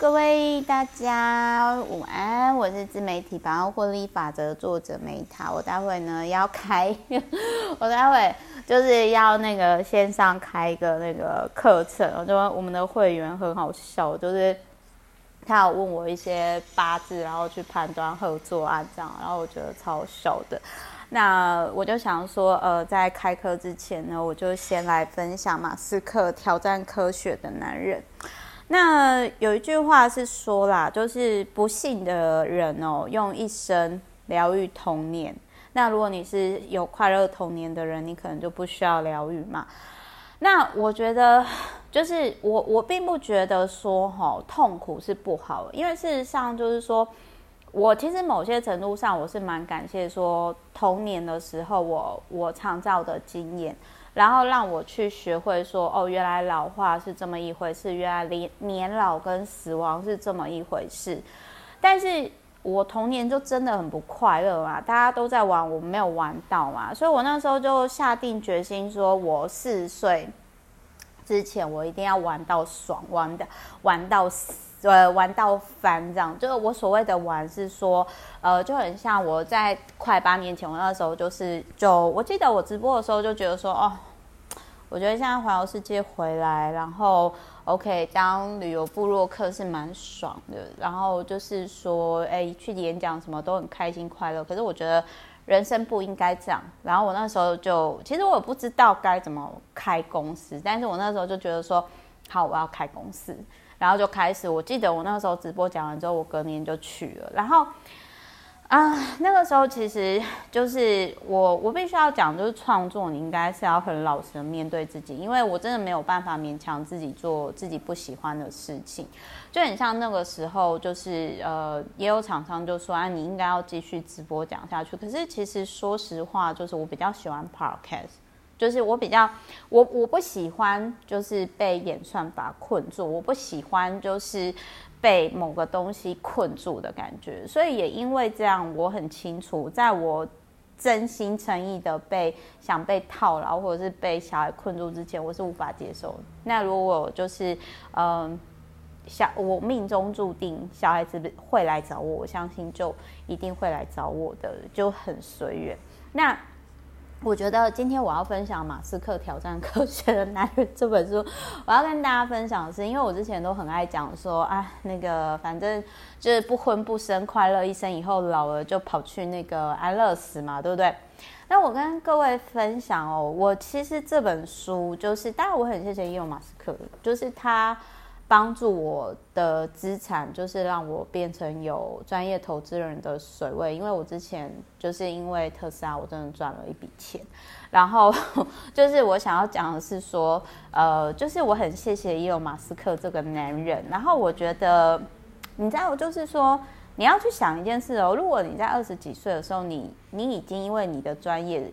各位大家午安，我是自媒体百万获利法则作者梅塔。我待会呢要开，我待会就是要那个线上开一个那个课程。我就我们的会员很好笑，就是他有问我一些八字，然后去判断合作案这样，然后我觉得超笑的。那我就想说，呃，在开课之前呢，我就先来分享马斯克挑战科学的男人。那有一句话是说啦，就是不幸的人哦，用一生疗愈童年。那如果你是有快乐童年的人，你可能就不需要疗愈嘛。那我觉得，就是我我并不觉得说哈痛苦是不好，因为事实上就是说。我其实某些程度上，我是蛮感谢说童年的时候我我创造的经验，然后让我去学会说哦，原来老化是这么一回事，原来年年老跟死亡是这么一回事。但是我童年就真的很不快乐嘛，大家都在玩，我没有玩到嘛，所以我那时候就下定决心说，我四十岁之前我一定要玩到爽，玩的玩到死。呃，玩到翻这样，就是我所谓的玩是说，呃，就很像我在快八年前，我那时候就是就我记得我直播的时候就觉得说，哦，我觉得现在环游世界回来，然后 OK 当旅游部落客是蛮爽的，然后就是说，哎，去演讲什么都很开心快乐。可是我觉得人生不应该这样。然后我那时候就，其实我不知道该怎么开公司，但是我那时候就觉得说，好，我要开公司。然后就开始，我记得我那个时候直播讲完之后，我隔年就去了。然后，啊，那个时候其实就是我，我必须要讲，就是创作，你应该是要很老实的面对自己，因为我真的没有办法勉强自己做自己不喜欢的事情。就很像那个时候，就是呃，也有厂商就说啊，你应该要继续直播讲下去。可是其实说实话，就是我比较喜欢 podcast。就是我比较，我我不喜欢就是被演算法困住，我不喜欢就是被某个东西困住的感觉，所以也因为这样，我很清楚，在我真心诚意的被想被套牢或者是被小孩困住之前，我是无法接受。那如果就是嗯，小我命中注定小孩子会来找我，我相信就一定会来找我的，就很随缘。那。我觉得今天我要分享《马斯克挑战科学的男人》这本书，我要跟大家分享的是，因为我之前都很爱讲说，啊，那个反正就是不婚不生，快乐一生，以后老了就跑去那个安乐死嘛，对不对？那我跟各位分享哦，我其实这本书就是，当然我很谢谢伊隆马斯克，就是他。帮助我的资产就是让我变成有专业投资人的水位，因为我之前就是因为特斯拉，我真的赚了一笔钱。然后 就是我想要讲的是说，呃，就是我很谢谢伊隆马斯克这个男人。然后我觉得，你知道，就是说你要去想一件事哦，如果你在二十几岁的时候，你你已经因为你的专业。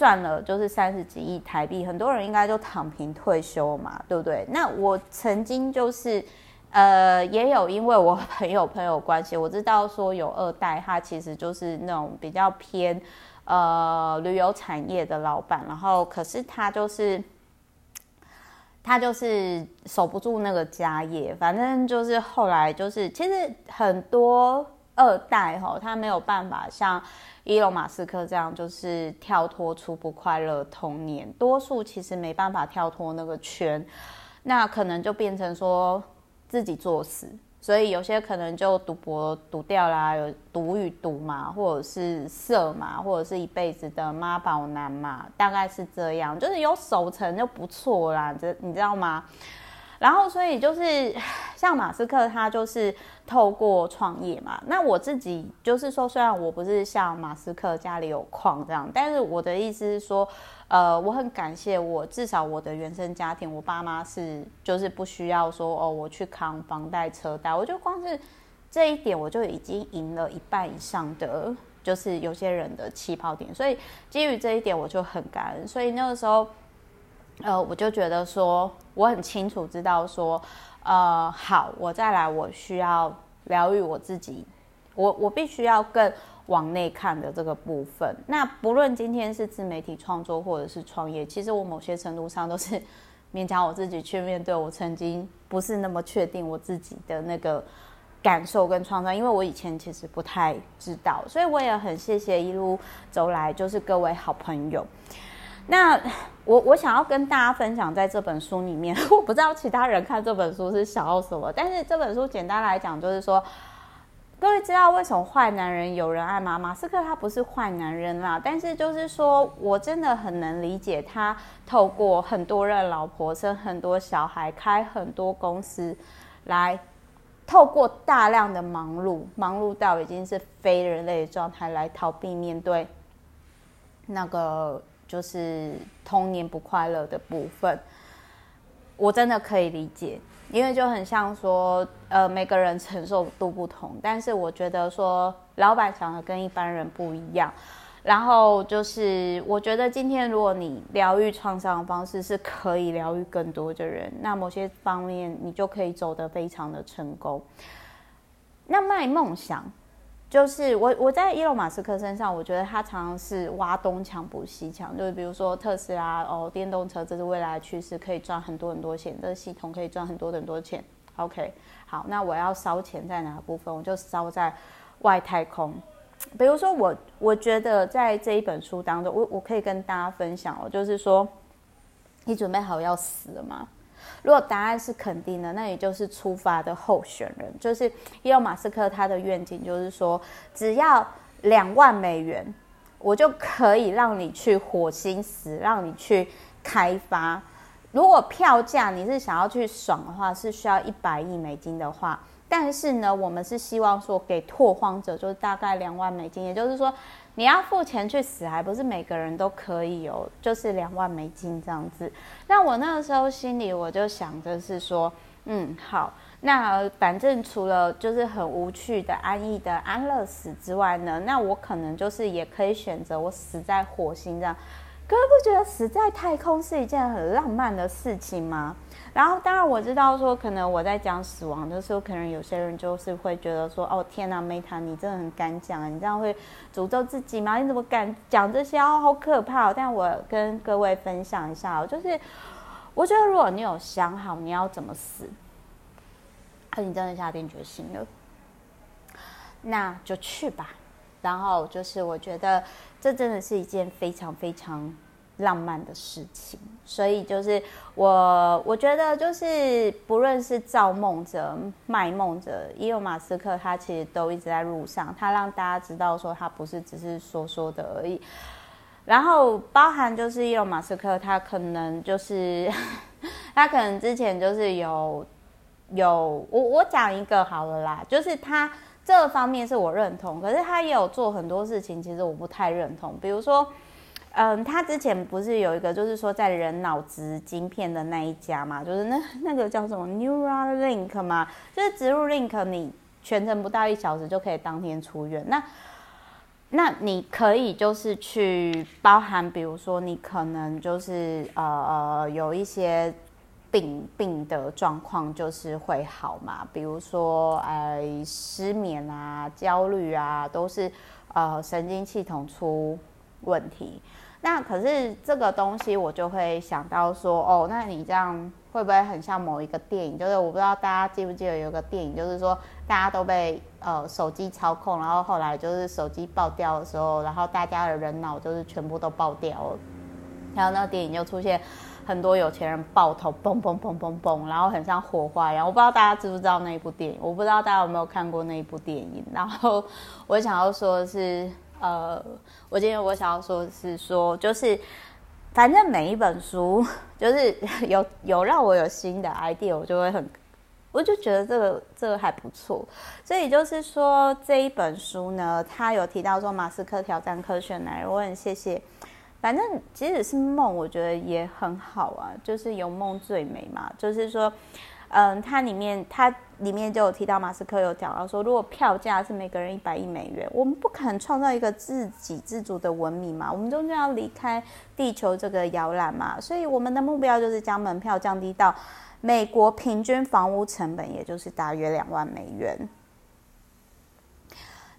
赚了就是三十几亿台币，很多人应该就躺平退休嘛，对不对？那我曾经就是，呃，也有因为我朋友朋友关系，我知道说有二代，他其实就是那种比较偏呃旅游产业的老板，然后可是他就是他就是守不住那个家业，反正就是后来就是其实很多二代哈，他没有办法像。伊隆马斯克这样就是跳脱出不快乐童年，多数其实没办法跳脱那个圈，那可能就变成说自己作死，所以有些可能就赌博赌掉啦，有赌与赌嘛，或者是色嘛，或者是一辈子的妈宝男嘛，大概是这样，就是有守成就不错啦，这你知道吗？然后，所以就是像马斯克，他就是透过创业嘛。那我自己就是说，虽然我不是像马斯克家里有矿这样，但是我的意思是说，呃，我很感谢我，至少我的原生家庭，我爸妈是就是不需要说哦，我去扛房贷车贷。我就光是这一点，我就已经赢了一半以上的，就是有些人的起跑点。所以基于这一点，我就很感恩。所以那个时候。呃，我就觉得说，我很清楚知道说，呃，好，我再来，我需要疗愈我自己，我我必须要更往内看的这个部分。那不论今天是自媒体创作或者是创业，其实我某些程度上都是勉强我自己去面对我曾经不是那么确定我自己的那个感受跟创伤，因为我以前其实不太知道，所以我也很谢谢一路走来就是各位好朋友。那我我想要跟大家分享，在这本书里面，我不知道其他人看这本书是想要什么，但是这本书简单来讲就是说，各位知道为什么坏男人有人爱吗？马斯克他不是坏男人啦，但是就是说我真的很能理解他透过很多任老婆生很多小孩，开很多公司，来透过大量的忙碌，忙碌到已经是非人类的状态，来逃避面对那个。就是童年不快乐的部分，我真的可以理解，因为就很像说，呃，每个人承受度不同，但是我觉得说，老板想的跟一般人不一样。然后就是，我觉得今天如果你疗愈创伤的方式是可以疗愈更多的人，那某些方面你就可以走得非常的成功。那卖梦想。就是我我在伊隆马斯克身上，我觉得他常常是挖东墙补西墙。就是比如说特斯拉哦，电动车这是未来的趋势，可以赚很多很多钱，这个系统可以赚很多很多钱。OK，好，那我要烧钱在哪部分？我就烧在外太空。比如说我我觉得在这一本书当中，我我可以跟大家分享哦，就是说你准备好要死了吗？如果答案是肯定的，那你就是出发的候选人，就是伊隆马斯克他的愿景就是说，只要两万美元，我就可以让你去火星死，让你去开发。如果票价你是想要去爽的话，是需要一百亿美金的话，但是呢，我们是希望说给拓荒者就是大概两万美金，也就是说。你要付钱去死，还不是每个人都可以有，就是两万美金这样子。那我那个时候心里我就想着是说，嗯，好，那反正除了就是很无趣的安逸的安乐死之外呢，那我可能就是也可以选择我死在火星这样。哥不觉得死在太空是一件很浪漫的事情吗？然后，当然我知道说，可能我在讲死亡的时候，可能有些人就是会觉得说，哦，天哪，Meta，你真的很敢讲啊，你这样会诅咒自己吗？你怎么敢讲这些？哦，好可怕！但我跟各位分享一下，就是我觉得，如果你有想好你要怎么死，而你真的下定决心了，那就去吧。然后就是，我觉得这真的是一件非常非常。浪漫的事情，所以就是我，我觉得就是不论是造梦者、卖梦者，伊隆马斯克他其实都一直在路上，他让大家知道说他不是只是说说的而已。然后包含就是伊隆马斯克，他可能就是他可能之前就是有有我我讲一个好了啦，就是他这方面是我认同，可是他也有做很多事情，其实我不太认同，比如说。嗯，他之前不是有一个，就是说在人脑植晶片的那一家嘛，就是那那个叫什么 Neuralink 嘛，就是植入 Link，你全程不到一小时就可以当天出院。那那你可以就是去包含，比如说你可能就是呃呃有一些病病的状况就是会好嘛，比如说呃失眠啊、焦虑啊，都是呃神经系统出问题。那可是这个东西，我就会想到说，哦，那你这样会不会很像某一个电影？就是我不知道大家记不记得有个电影，就是说大家都被呃手机操控，然后后来就是手机爆掉的时候，然后大家的人脑就是全部都爆掉了，然后那个电影就出现很多有钱人爆头，嘣嘣嘣嘣嘣，然后很像火花一样。我不知道大家知不知道那一部电影，我不知道大家有没有看过那一部电影。然后我想要说的是。呃，我今天我想要说的是说，就是反正每一本书，就是 有有让我有新的 idea，我就会很，我就觉得这个这个还不错。所以就是说这一本书呢，他有提到说马斯克挑战科学男人，我很谢谢。反正即使是梦，我觉得也很好啊，就是有梦最美嘛，就是说。嗯，它里面它里面就有提到马斯克有讲到说，如果票价是每个人一百亿美元，我们不可能创造一个自给自足的文明嘛，我们终究要离开地球这个摇篮嘛，所以我们的目标就是将门票降低到美国平均房屋成本，也就是大约两万美元。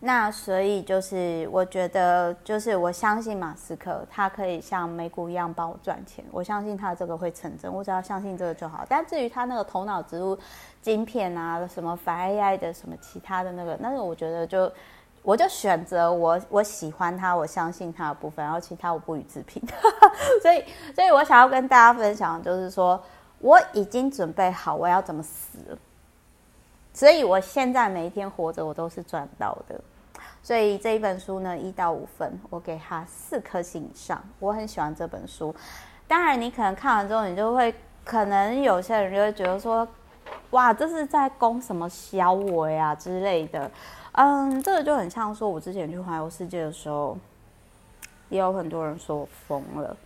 那所以就是我觉得，就是我相信马斯克他可以像美股一样帮我赚钱，我相信他这个会成真，我只要相信这个就好。但至于他那个头脑植入晶片啊，什么反 AI 的什么其他的那个，那个我觉得就我就选择我我喜欢他，我相信他的部分，然后其他我不予置评。所以，所以我想要跟大家分享，就是说我已经准备好我要怎么死了。所以，我现在每一天活着，我都是赚到的。所以这一本书呢，一到五分，我给他四颗星以上。我很喜欢这本书。当然，你可能看完之后，你就会，可能有些人就会觉得说，哇，这是在攻什么小我呀之类的。嗯，这个就很像说，我之前去环游世界的时候，也有很多人说我疯了。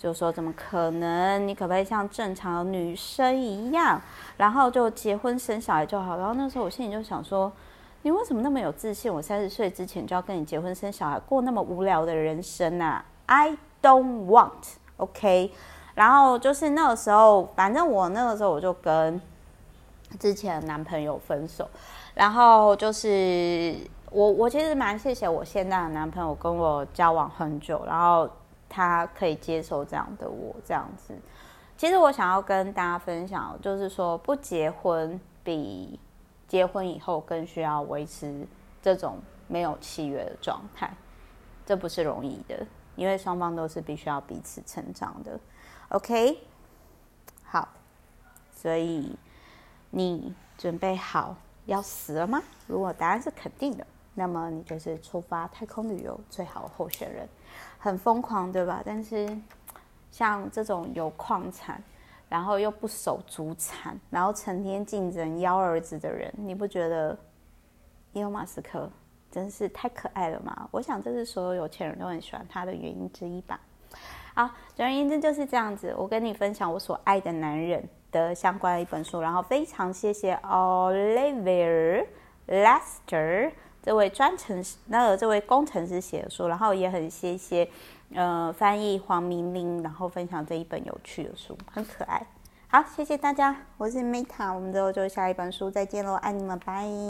就说怎么可能？你可不可以像正常的女生一样，然后就结婚生小孩就好？然后那时候我心里就想说，你为什么那么有自信？我三十岁之前就要跟你结婚生小孩，过那么无聊的人生啊？I don't want，OK？然后就是那个时候，反正我那个时候我就跟之前的男朋友分手，然后就是我我其实蛮谢谢我现在的男朋友跟我交往很久，然后。他可以接受这样的我这样子，其实我想要跟大家分享，就是说不结婚比结婚以后更需要维持这种没有契约的状态，这不是容易的，因为双方都是必须要彼此成长的。OK，好，所以你准备好要死了吗？如果答案是肯定的，那么你就是出发太空旅游最好的候选人。很疯狂，对吧？但是像这种有矿产，然后又不守祖产，然后成天竞争幺儿子的人，你不觉得伊隆马斯克真是太可爱了吗？我想这是所有有钱人都很喜欢他的原因之一吧。好，总而言之就是这样子。我跟你分享我所爱的男人的相关的一本书，然后非常谢谢 Oliver Lester。这位专程那个这位工程师写的书，然后也很谢谢，呃，翻译黄明玲，然后分享这一本有趣的书，很可爱。好，谢谢大家，我是 Meta，我们之后就下一本书再见喽，爱你们，拜。